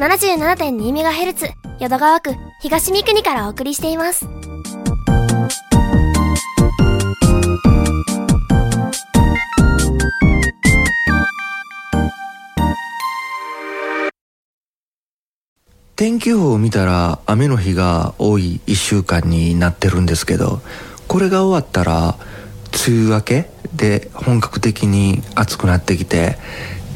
77.2MHz 淀川区東三国からお送りしています。天気予報を見たら雨の日が多い1週間になってるんですけどこれが終わったら梅雨明けで本格的に暑くなってきて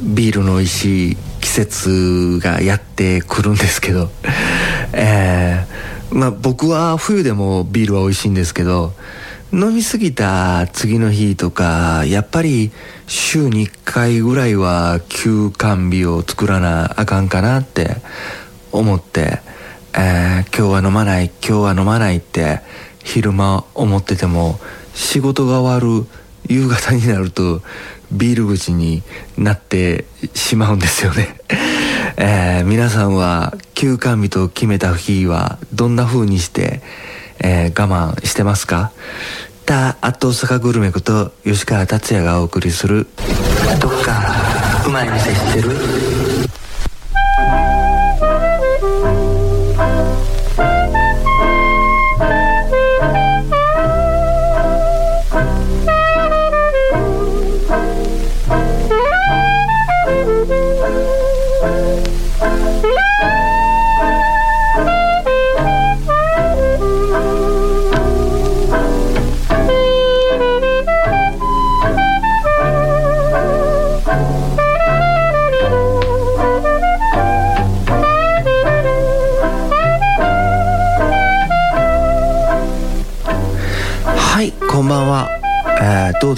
ビールの美味しい季節がやってくるんですけど えー、まあ僕は冬でもビールは美味しいんですけど飲み過ぎた次の日とかやっぱり週に1回ぐらいは休館日を作らなあかんかなって思って、えー今日は飲まない今日は飲まないって昼間思ってても仕事が終わる夕方になるとビール口になってしまうんですよね、えー皆さんは休館日と決めた日はどんな風にして、えー我慢してますか？たあと大阪グルメこと吉川達也がお送りする「どっかうまい店知ってる?」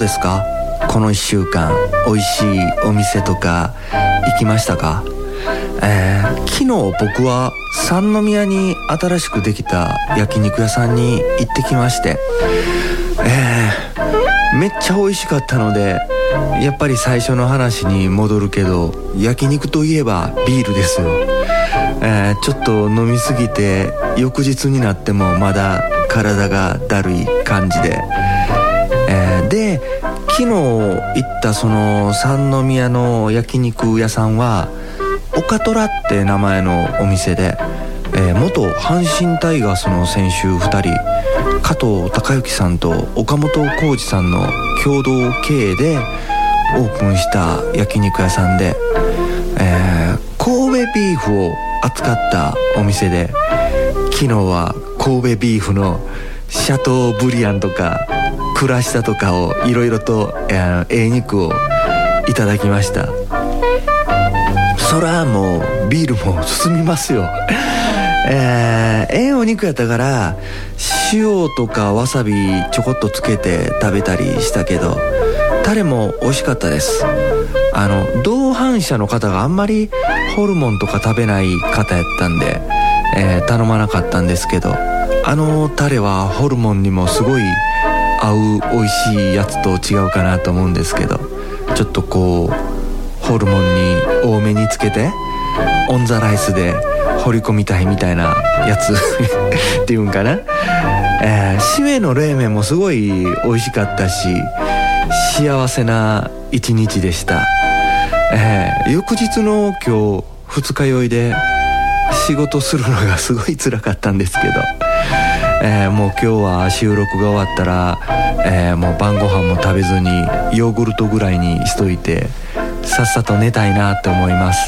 ですか？この1週間美味しいお店とか行きましたか、えー昨日僕は三宮に新しくできた焼肉屋さんに行ってきましてえーめっちゃ美味しかったのでやっぱり最初の話に戻るけど焼肉といえばビールですよ。えーちょっと飲みすぎて翌日になってもまだ体がだるい感じで、えーで。昨日行ったその三宮の焼肉屋さんは岡虎って名前のお店で、えー元阪神タイガースの選手2人加藤隆之さんと岡本浩二さんの共同経営でオープンした焼肉屋さんで、えー神戸ビーフを扱ったお店で昨日は神戸ビーフのシャトーブリアンとかクラシタとかをいろいろとえーええ肉をいただきました。そらもうビールも進みますよ。えー、ええお肉やったから塩とかわさびちょこっとつけて食べたりしたけどタレも美味しかったです。あの同伴者の方があんまりホルモンとか食べない方やったんで、えー頼まなかったんですけどあのタレはホルモンにもすごい合う美味しいやつと違うかなと思うんですけどちょっとこうホルモンに多めにつけてオンザライスで掘り込みたいみたいなやつ っていうんかな、えー、締めの冷麺もすごい美味しかったし幸せな一日でした、えー翌日の今日二日酔いで仕事するのがすごい辛かったんですけど、えーもう今日は収録が終わったら、えーもう晩ご飯も食べずにヨーグルトぐらいにしといてさっさと寝たいなって思います。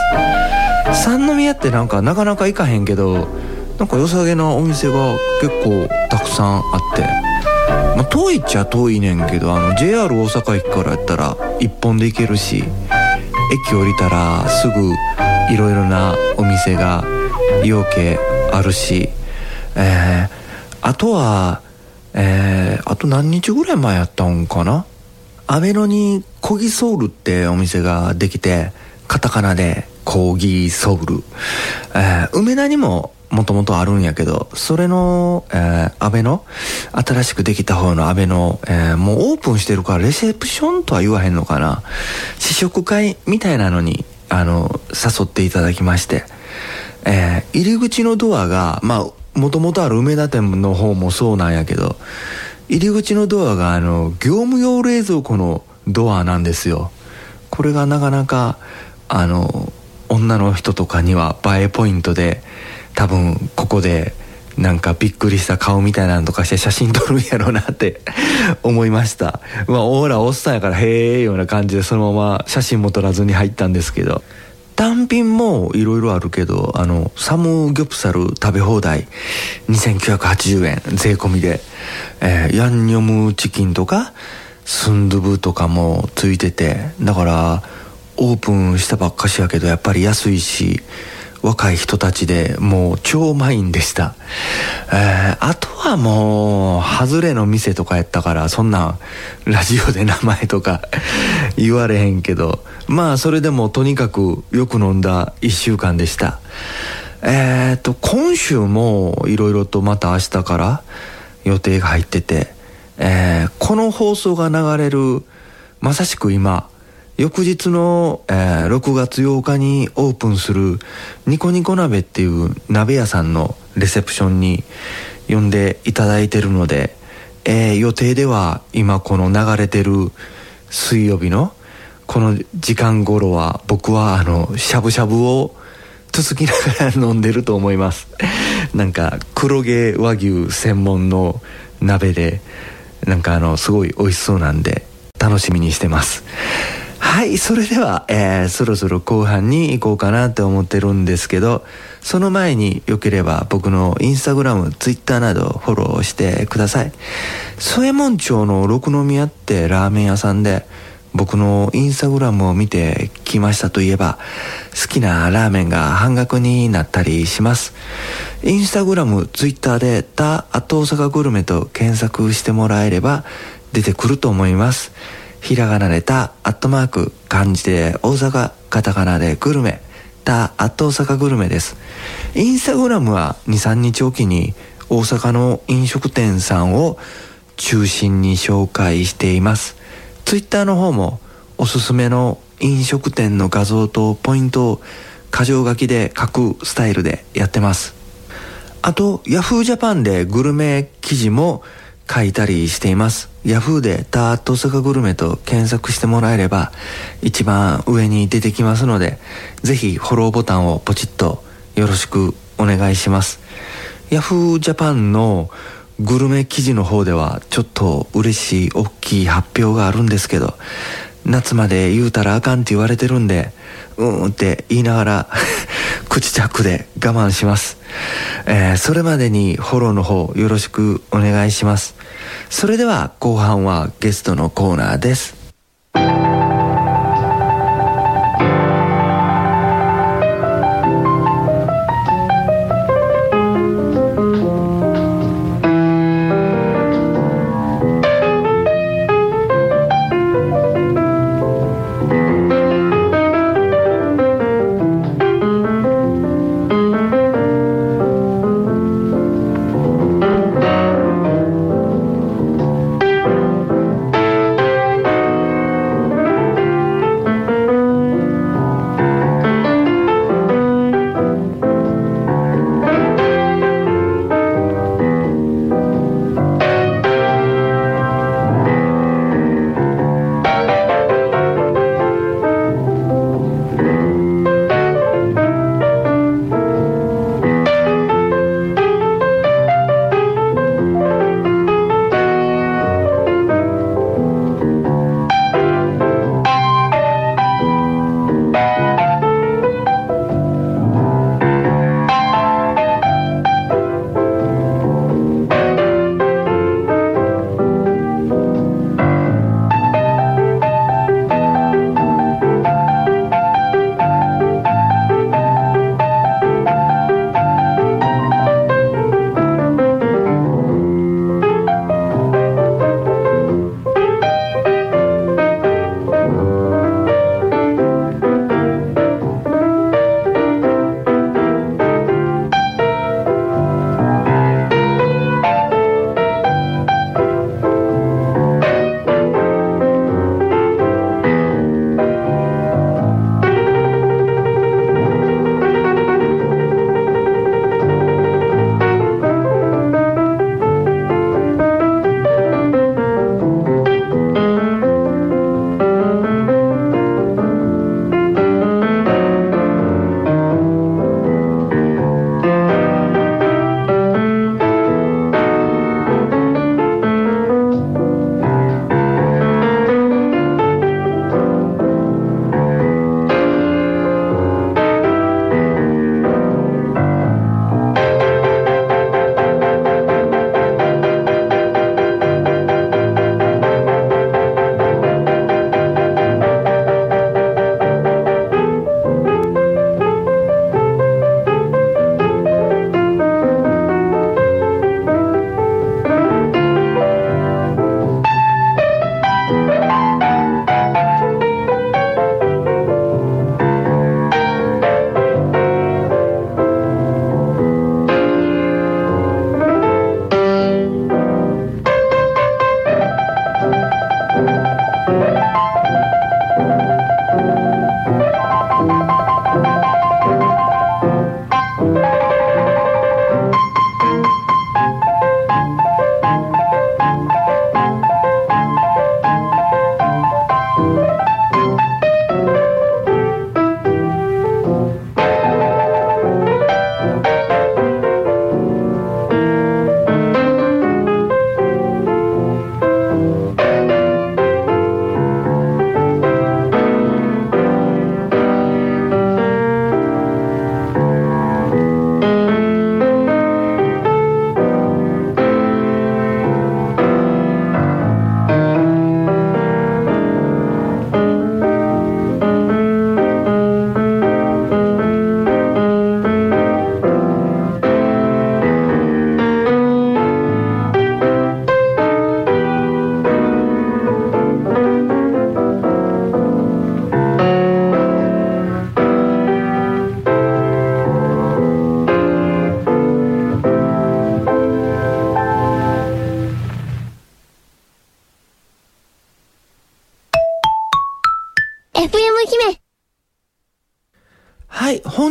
三宮ってなんかなかなか行かへんけどなんか良さげなお店が結構たくさんあって、まあ、遠いっちゃ遠いねんけどあの JR 大阪駅からやったら一本で行けるし駅降りたらすぐいろいろなお店がようけあるし、えーあとは、えーあと何日ぐらい前やったんかな？アベノにコギソウルってお店ができてカタカナでコギソウル、えー梅田にももともとあるんやけどそれの、えー、アベノ新しくできた方のアベノ、えーもうオープンしてるからレセプションとは言わへんのかな？試食会みたいなのにあの誘っていただきまして、えー入り口のドアがまあもともとある梅田店の方もそうなんやけど入り口のドアがあの業務用冷蔵庫のドアなんですよ。これがなかなかあの女の人とかには映えポイントで多分ここでなんかびっくりした顔みたいなのとかして写真撮るんやろうなって思いました。まあオーラおっさんやからへえような感じでそのまま写真も撮らずに入ったんですけど。単品もいろいろあるけどあのサムギョプサル食べ放題2980円税込みで、えー、ヤンニョムチキンとかスンドゥブとかもついてて。だからオープンしたばっかしやけどやっぱり安いし若い人たちでもう超満員でした、えー、あとはもう外れの店とかやったからそんなラジオで名前とか 言われへんけどまあそれでもとにかくよく飲んだ1週間でした。えっ、と今週もいろいろとまた明日から予定が入ってて、えー、この放送が流れるまさしく今翌日の、えー、6月8日にオープンするニコニコ鍋っていう鍋屋さんのレセプションに呼んでいただいてるので、えー、予定では今この流れてる水曜日のこの時間頃は僕はあのしゃぶしゃぶを続きながら飲んでると思います。なんか黒毛和牛専門の鍋でなんかあのすごい美味しそうなんで楽しみにしてます。はい、それでは、えー、そろそろ後半に行こうかなって思ってるんですけど、その前によければ僕のインスタグラム、ツイッターなどフォローしてください。添右衛門町の六宮ってラーメン屋さんで、僕のインスタグラムを見てきましたといえば、好きなラーメンが半額になったりします。インスタグラム、ツイッターで、タ・アット大阪グルメと検索してもらえれば出てくると思います。ひらがなでた、アットマーク、漢字で大阪、カタカナでグルメ、た、アット大阪グルメです。インスタグラムは2、3日おきに大阪の飲食店さんを中心に紹介しています。ツイッターの方もおすすめの飲食店の画像とポイントを箇条書きで書くスタイルでやってます。あと、Yahoo Japan でグルメ記事も書いたりしています。Yahoo でターッと大阪グルメと検索してもらえれば一番上に出てきますので、ぜひフォローボタンをポチッとよろしくお願いします。Yahoo Japan のグルメ記事の方ではちょっと嬉しい大きい発表があるんですけど、夏まで言うたらあかんって言われてるんで、うんって言いながら 口チャックで我慢します。えー、それまでにフォローの方よろしくお願いします。それでは後半はゲストのコーナーです。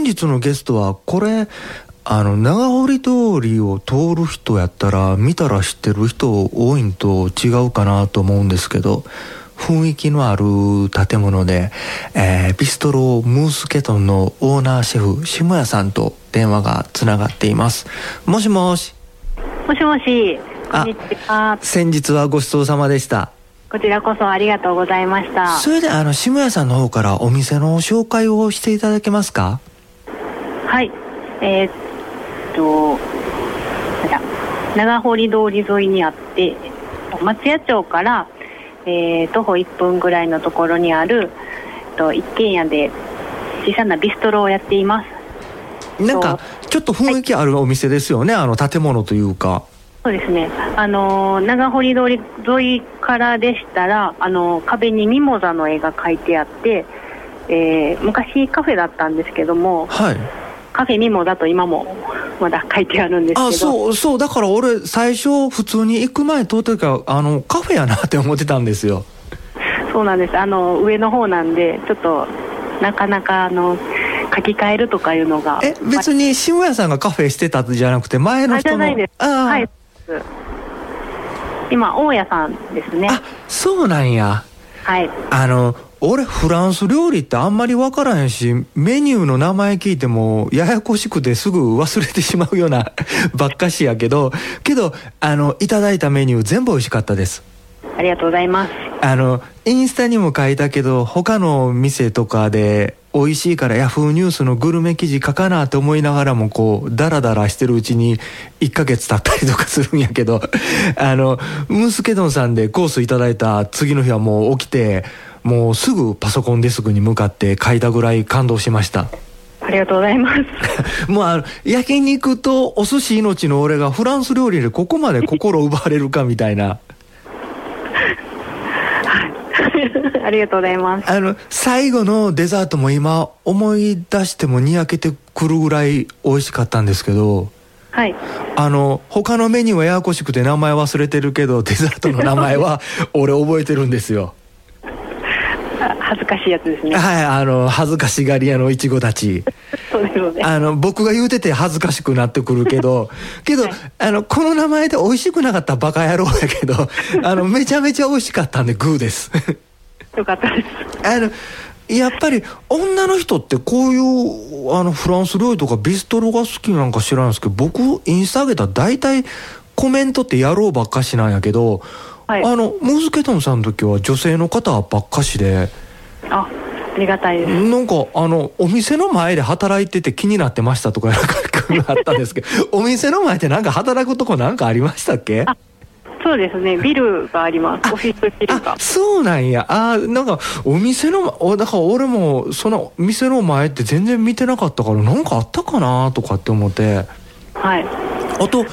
日のゲストはこれあの長堀通りを通る人やったら見たら知ってる人多いんと違うかなと思うんですけど雰囲気のある建物で、えー、ビストロムースケトンのオーナーシェフ下谷さんと電話がつながっています。もしもし。もしもし。こんにちは。先日はごちそうさまでした。こちらこそありがとうございました。それであの下谷さんの方からお店の紹介をしていただけますか？はい。えー、っと長堀通り沿いにあって松屋町からえー、徒歩1分ぐらいのところにあると一軒家で小さなビストロをやっています。なんかちょっと雰囲気あるお店ですよね、はい、あの建物というか。そうですね。あの長堀通り沿いからでしたらあの壁にミモザの絵が描いてあって、えー、昔カフェだったんですけども、はい、カフェミモザと今もまだ書いてあるんですけど。あそうそうだから俺最初普通に行く前通ってるからあのカフェやなって思ってたんですよ。そうなんです。あの上の方なんでちょっとなかなかあの書き換えるとかいうのが。え別に渋谷さんがカフェしてたじゃなくて前の人の。じゃないです。はい。今大家さんですね。あそうなんや。はい。あの俺フランス料理ってあんまり分からへんしメニューの名前聞いてもややこしくてすぐ忘れてしまうような ばっかしやけどけどあのいただいたメニュー全部美味しかったです。ありがとうございます。あのインスタにも書いたけど他の店とかで美味しいからヤフーニュースのグルメ記事書かなって思いながらもこうダラダラしてるうちに1ヶ月経ったりとかするんやけどあのムスケドンさんでコースいただいた次の日はもう起きてもうすぐパソコンデスクに向かって書いたぐらい感動しました。ありがとうございます。もうあの焼肉とお寿司命の俺がフランス料理でここまで心奪われるかみたいな。ありがとうございます。あの最後のデザートも今思い出してもにやけてくるぐらい美味しかったんですけどはい。あの他のメニューはややこしくて名前忘れてるけどデザートの名前は 俺覚えてるんですよ恥ずかしいやつですね。はいあの恥ずかしがり屋のいちごたち。そうですよね。あの僕が言うてて恥ずかしくなってくるけど けど、はい、あのこの名前で美味しくなかったバカ野郎やけど あのめちゃめちゃ美味しかったんでグーです。よかったです。あのやっぱり女の人ってこういうあのフランス料理とかビストロが好きなんか知らないですけど僕インスタ上げたら大体コメントって野郎ばっかしなんやけど、はい、あのムーズケトンさんの時は女性の方ばっかしで。あありがたいです。なんかあのお店の前で働いてて気になってましたとかなんかあったんですけど。お店の前でなんか働くとこなんかありましたっけ？そうですね。ビルがあります。オフィスビルが。そうなんや。あなんかお店のだから俺もその店の前って全然見てなかったからなんかあったかなとかって思って。はい。あと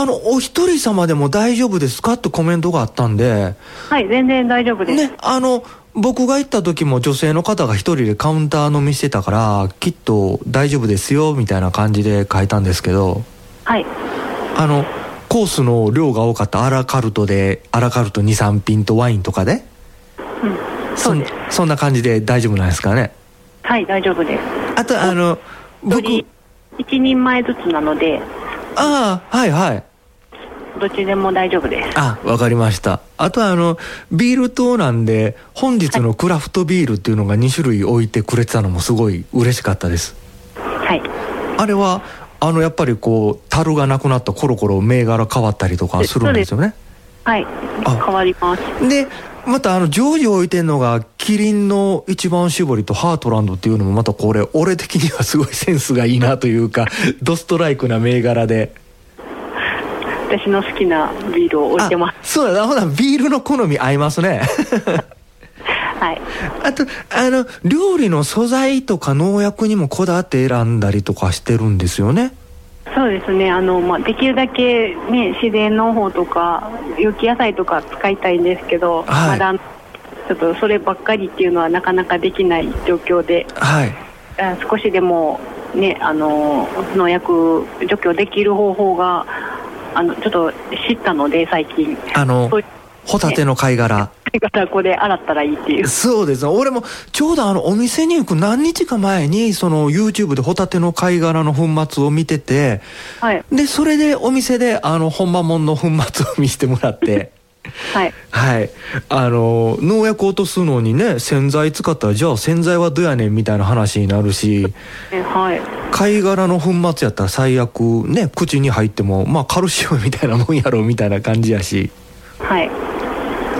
あのお一人様でも大丈夫ですか？ってコメントがあったんで。はい全然大丈夫です。ねあの僕が行った時も女性の方が一人でカウンター飲みしてたからきっと大丈夫ですよみたいな感じで書いたんですけど。はい。あのコースの量が多かった。アラカルトでアラカルト23品とワインとかで、うん、そそんな感じで大丈夫なんですかね？はい大丈夫です。あとあの僕一人前ずつなので。ああはいはいどっちでも大丈夫です。あわかりました。あとはあのビール島なんで本日のクラフトビールっていうのが2種類置いてくれてたのもすごい嬉しかったです。はい。あれはあのやっぱりこう樽がなくなったコロコロ銘柄変わったりとかするんですよね？はい。変わります。でまたあの常時置いてんのがキリンの一番搾りとハートランドっていうのもまたこれ俺的にはすごいセンスがいいなというかドストライクな銘柄で私の好きなビールを置いてます。そうだほなビールの好み合いますね。はい。あとあの料理の素材とか農薬にもこだわって選んだりとかしてるんですよね。そうですね。あの、まあ、できるだけ、ね、自然農法とか有機野菜とか使いたいんですけど、はい、まだちょっとそればっかりっていうのはなかなかできない状況で、はい、少しでも、ね、あの農薬除去できる方法があのちょっと知ったので最近。あのホタテの貝殻。い方はこれ洗ったらいいっていう。そうです。俺もちょうどあのお店に行く何日か前にその YouTube でホタテの貝殻の粉末を見ててはい。でそれでお店であの本間もんの粉末を見せてもらってはい。はいあの農薬落とすのにね洗剤使ったらじゃあ洗剤はどうやねんみたいな話になるしえはい。貝殻の粉末やったら最悪ね口に入ってもまあカルシウムみたいなもんやろみたいな感じやしはい。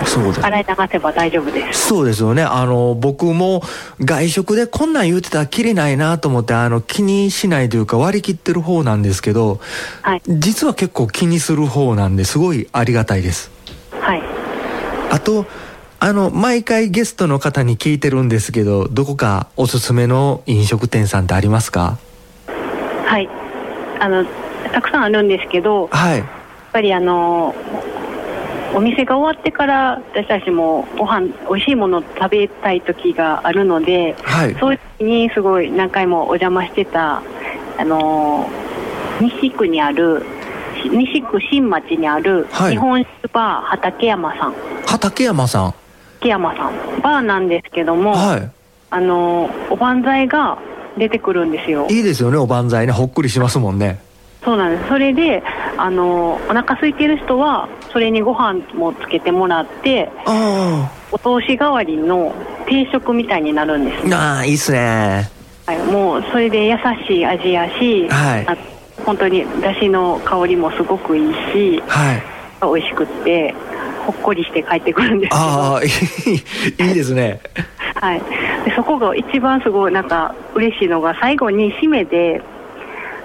そうです洗い流せば大丈夫です。そうですよねあの僕も外食でこんなん言うてたらきりないなと思ってあの気にしないというか割り切ってる方なんですけどはい。実は結構気にする方なんですごいありがたいですはい。あとあの毎回ゲストの方に聞いてるんですけどどこかおすすめの飲食店さんってありますか？はい。あの、たくさんあるんですけど、やっはいぱりあの、お店が終わってから私たちもご飯美味しいものを食べたい時があるので、はい。そういう時にすごい何回もお邪魔してたあの西区にあるし西区新町にあるはい。日本酒バー畠山さん。畠山さん。畠山さん。バーなんですけども、はあのおばんざいが出てくるんですよ。いいいですよねおばんざいね。ほっくりしますもんね。そうなんです。それであのお腹空いてる人はそれにご飯もつけてもらってあお通し代わりの定食みたいになるんですあああいいっすね。はい、もうそれで優しい味やし、はい。あ本当にだしの香りもすごくいいしはい。美味しくってほっこりして帰ってくるんですけど、ああいい いいですね。はい、でそこが一番すごいなんか嬉しいのが最後に締めで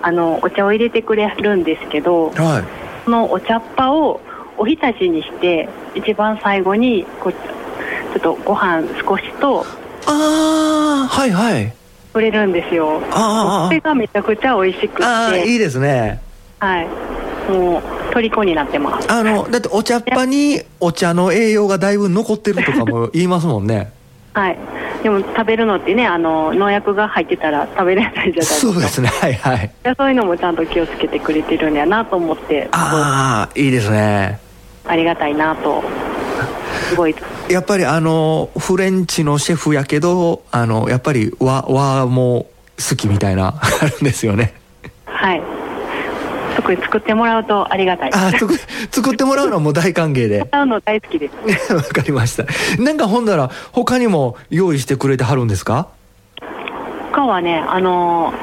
あのお茶を入れてくれるんですけどはい。そのお茶っ葉をおひたちにして一番最後にこうちょっとご飯少しとああはいはいくれるんですよ。あー。それがめちゃくちゃ美味しくって。ああいいですね。はい。もう虜になってます。あのだってお茶っ葉にお茶の栄養がだいぶ残ってるとかも言いますもんね。はい。でも食べるのってねあの農薬が入ってたら食べれないじゃないですか。そうですね。は いはい。でそういうのもちゃんと気をつけてくれてるんやなと思って。ああいいですね。ありがたいなとすごいやっぱりあのフレンチのシェフやけどあのやっぱり和和も好きみたいな あるんですよね。はい。特に作ってもらうとありがたい。あー作作ってもらうのはもう大歓迎で。使うの大好きです。わかりました。なんかほんなら他にも用意してくれてはるんですか？他はねあの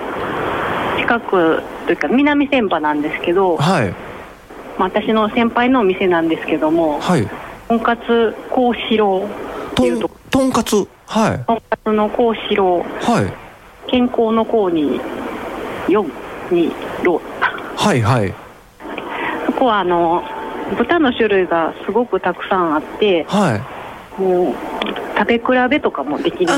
近くというか南千葉なんですけど、はい。まあ、私の先輩のお店なんですけどもはいとんかつ幸四郎というんととんかつ？はい。とんかつの幸四郎はい。健康の幸に4にろはいはい。そこはあの豚の種類がすごくたくさんあってはい。もう食べ比べとかもできる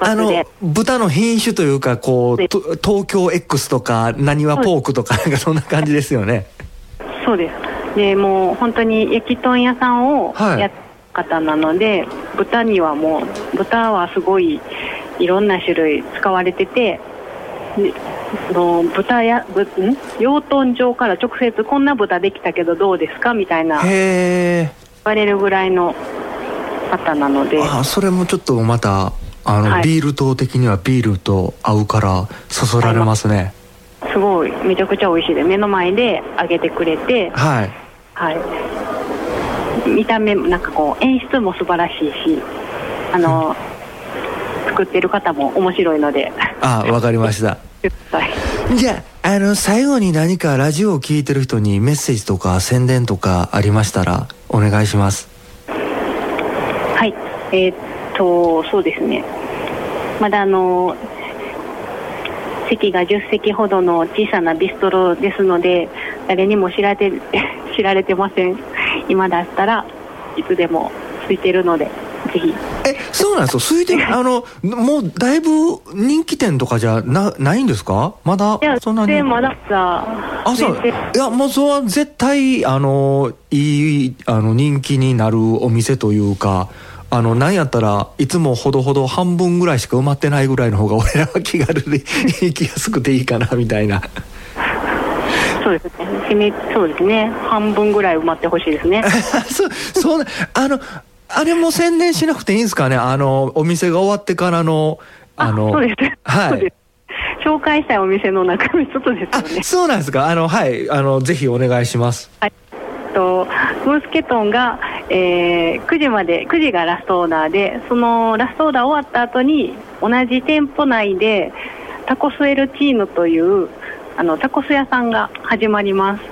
あの豚の品種というかこう東京 X とかなにわポークとかなんかそんな感じですよね。そうですでもう本当に焼き豚屋さんをはい。やった方なので、豚にはもう豚はすごいいろんな種類使われてての豚やぶん？養豚場から直接こんな豚できたけどどうですか？みたいな言われるぐらいの方なので。あそれもちょっとまたあの、はい。ビール糖的にはビールと合うからそそられますね。す。ごいめちゃくちゃ美味しい。で目の前で揚げてくれてはいはい、見た目もなんかこう演出も素晴らしいしあの 作ってる方も面白いので。あわかりました。じゃああの最後に何かラジオを聞いてる人にメッセージとか宣伝とかありましたらお願いします。はい。えーっとそうですね。まだあの席が10席ほどの小さなビストロですので誰にも知られて知られてません。今だったらいつでも空いてるのでぜひ。えそうなんですよ空いてる？あのもうだいぶ人気店とかじゃなないんですか？まだそんなに？でまださあそう。いやもうそれは絶対あのいいあの人気になるお店というかあのなんやったらいつもほどほど半分ぐらいしか埋まってないぐらいの方が俺らは気軽で 行きやすくていいかなみたいなそうですねそうですね半分ぐらい埋まってほしいですね そうそうなあのあれも宣伝しなくていいんですかね？あの、お店が終わってからの、あの、そうです。はい。紹介したいお店の中身外ですあよね。そうなんですか？あの、はい、あの、ぜひお願いします。とムースケトンが、えー9時まで9時がラストオーダーでそのラストオーダー終わった後に同じ店舗内でタコスエルチーノというあのタコス屋さんが始まります。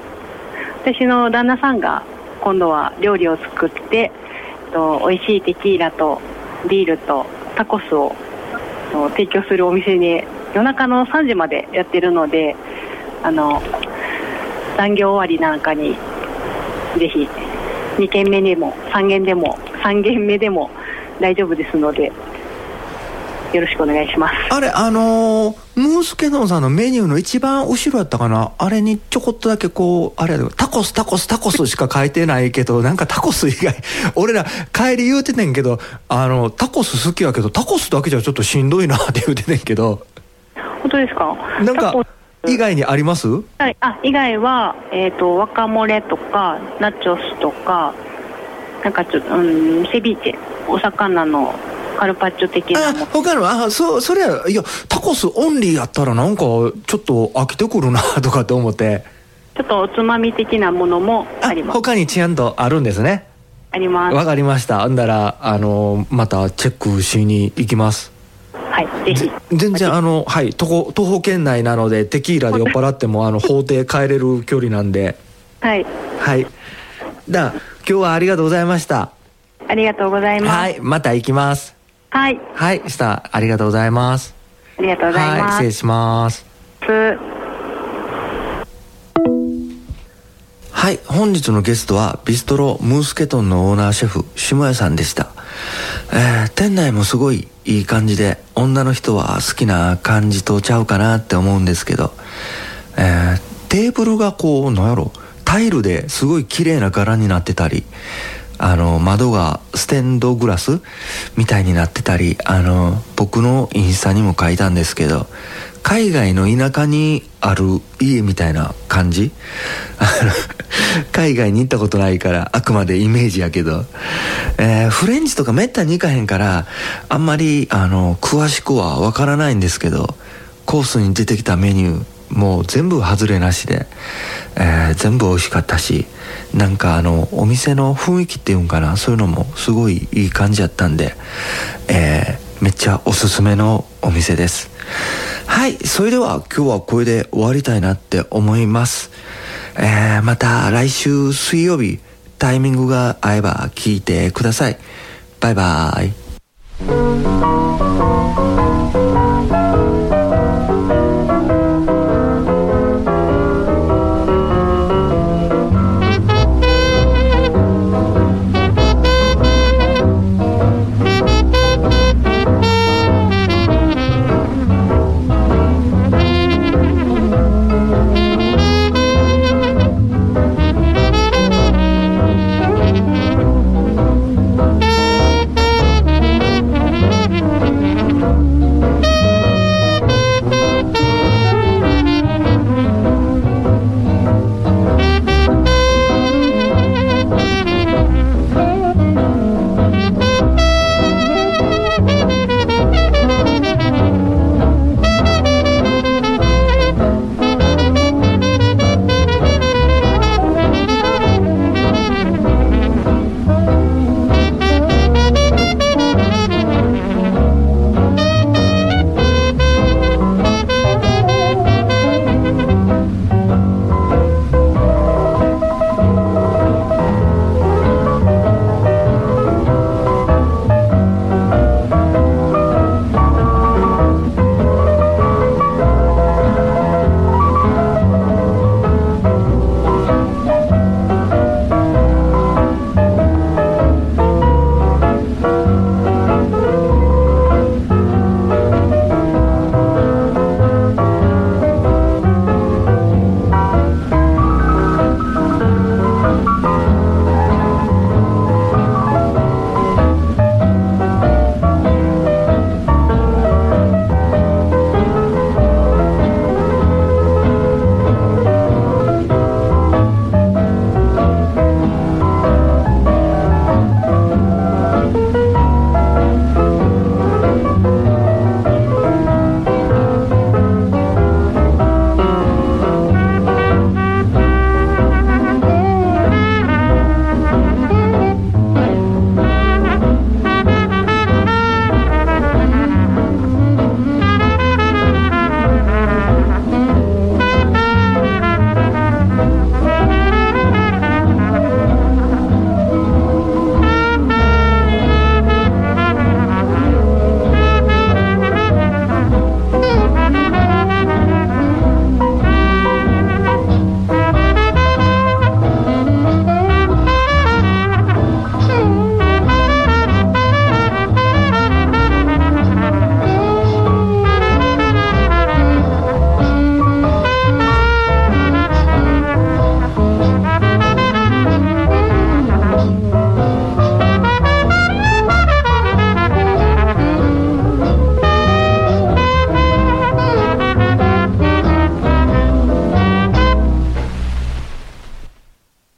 私の旦那さんが今度は料理を作ってえっと美味しいテキーラとビールとタコスを提供するお店で夜中の3時までやってるのであの残業終わりなんかにぜひ2軒目でも3軒でも3軒目でも大丈夫ですのでよろしくお願いします。あれ、あのームースケノンさんのメニューの一番後ろやったかな？あれにちょこっとだけこう、あれタコス、タコス、タコスしか書いてないけど、なんかタコス以外、俺ら帰り言うててんけど、あの、タコス好きやけど、タコスだけじゃちょっとしんどいなって言うててんけど、本当ですか？なんか以外にあります？はい、あ以外は、えー、と若漏れとかナチョスとかなんかちょっと、うん、セビーチェお魚のカルパッチョ的なあも、他の、あ、そ、それや、いや、タコスオンリーやったらなんか、ちょっと飽きてくるな、とかって思って。ちょっとおつまみ的なものもああります他にちゃんとあるんですね。ありますわかりました。ほんだら、あの、またチェックしに行きます。はいぜひぜ全然あの、はい、徒歩、徒歩圏内なので、テキーラで酔っ払っても、あの、法廷帰れる距離なんで、はいはい。だ、今日はありがとうございました。ありがとうございますはい、また行きます。はい、はい、した、ありがとうございます。ありがとうございはい、ます失礼します。はい、本日のゲストはビストロムースケトンのオーナーシェフ下谷さんでした、えー店内もすごいいい感じで女の人は好きな感じとちゃうかなって思うんですけど、えーテーブルがこうなんやろタイルですごい綺麗な柄になってたりあの窓がステンドグラスみたいになってたりあの僕のインスタにも書いたんですけど海外の田舎にある家みたいな感じ？海外に行ったことないからあくまでイメージやけど、えーフレンチとかめったに行かへんからあんまりあの詳しくはわからないんですけどコースに出てきたメニューもう全部外れなしで、えー全部美味しかったしなんかあのお店の雰囲気っていうんかなそういうのもすごいいい感じやったんで、えーめっちゃおすすめのお店です。はいそれでは今日はこれで終わりたいなって思います、えーまた来週水曜日タイミングが合えば聞いてください。バイバーイ。